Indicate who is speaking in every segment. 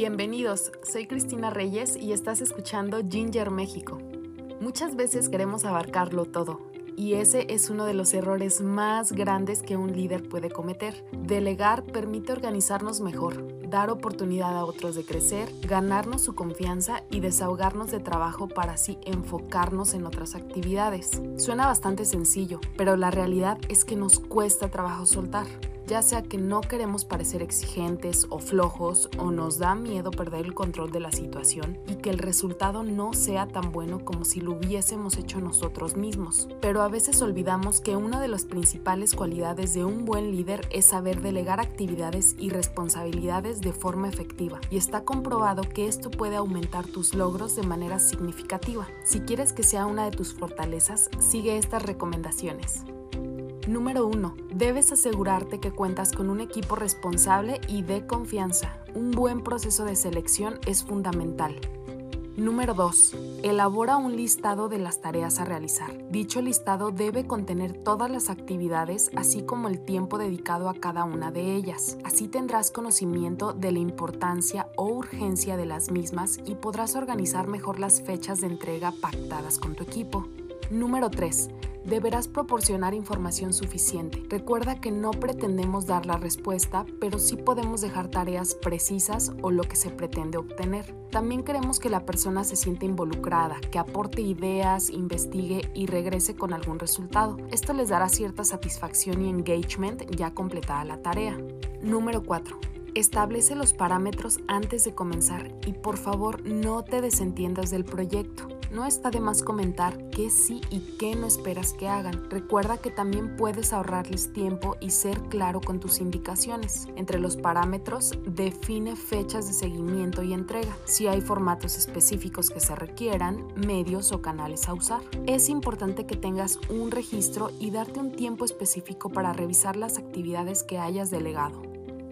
Speaker 1: Bienvenidos, soy Cristina Reyes y estás escuchando Ginger México. Muchas veces queremos abarcarlo todo, y ese es uno de los errores más grandes que un líder puede cometer. Delegar permite organizarnos mejor, dar oportunidad a otros de crecer, ganarnos su confianza y desahogarnos de trabajo para así enfocarnos en otras actividades. Suena bastante sencillo, pero la realidad es que nos cuesta trabajo soltar ya sea que no queremos parecer exigentes o flojos o nos da miedo perder el control de la situación y que el resultado no sea tan bueno como si lo hubiésemos hecho nosotros mismos. Pero a veces olvidamos que una de las principales cualidades de un buen líder es saber delegar actividades y responsabilidades de forma efectiva y está comprobado que esto puede aumentar tus logros de manera significativa. Si quieres que sea una de tus fortalezas, sigue estas recomendaciones. Número 1. Debes asegurarte que cuentas con un equipo responsable y de confianza. Un buen proceso de selección es fundamental. Número 2. Elabora un listado de las tareas a realizar. Dicho listado debe contener todas las actividades, así como el tiempo dedicado a cada una de ellas. Así tendrás conocimiento de la importancia o urgencia de las mismas y podrás organizar mejor las fechas de entrega pactadas con tu equipo. Número 3 deberás proporcionar información suficiente. Recuerda que no pretendemos dar la respuesta, pero sí podemos dejar tareas precisas o lo que se pretende obtener. También queremos que la persona se sienta involucrada, que aporte ideas, investigue y regrese con algún resultado. Esto les dará cierta satisfacción y engagement ya completada la tarea. Número 4. Establece los parámetros antes de comenzar y por favor no te desentiendas del proyecto no está de más comentar qué sí y qué no esperas que hagan. Recuerda que también puedes ahorrarles tiempo y ser claro con tus indicaciones. Entre los parámetros, define fechas de seguimiento y entrega, si hay formatos específicos que se requieran, medios o canales a usar. Es importante que tengas un registro y darte un tiempo específico para revisar las actividades que hayas delegado.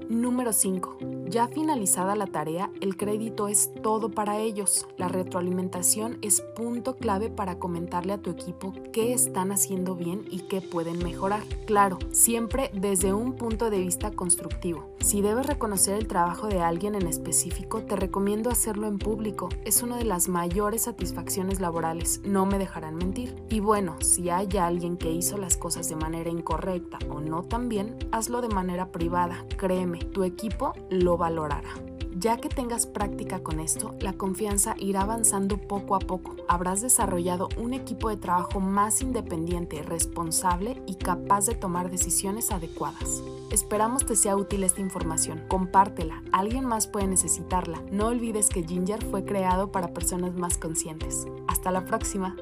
Speaker 1: Número 5. Ya finalizada la tarea, el crédito es todo para ellos. La retroalimentación es punto clave para comentarle a tu equipo qué están haciendo bien y qué pueden mejorar. Claro, siempre desde un punto de vista constructivo. Si debes reconocer el trabajo de alguien en específico, te recomiendo hacerlo en público. Es una de las mayores satisfacciones laborales, no me dejarán mentir. Y bueno, si hay alguien que hizo las cosas de manera incorrecta o no tan bien, hazlo de manera privada, créeme tu equipo lo valorará. Ya que tengas práctica con esto, la confianza irá avanzando poco a poco. Habrás desarrollado un equipo de trabajo más independiente, responsable y capaz de tomar decisiones adecuadas. Esperamos te sea útil esta información. Compártela, alguien más puede necesitarla. No olvides que Ginger fue creado para personas más conscientes. Hasta la próxima.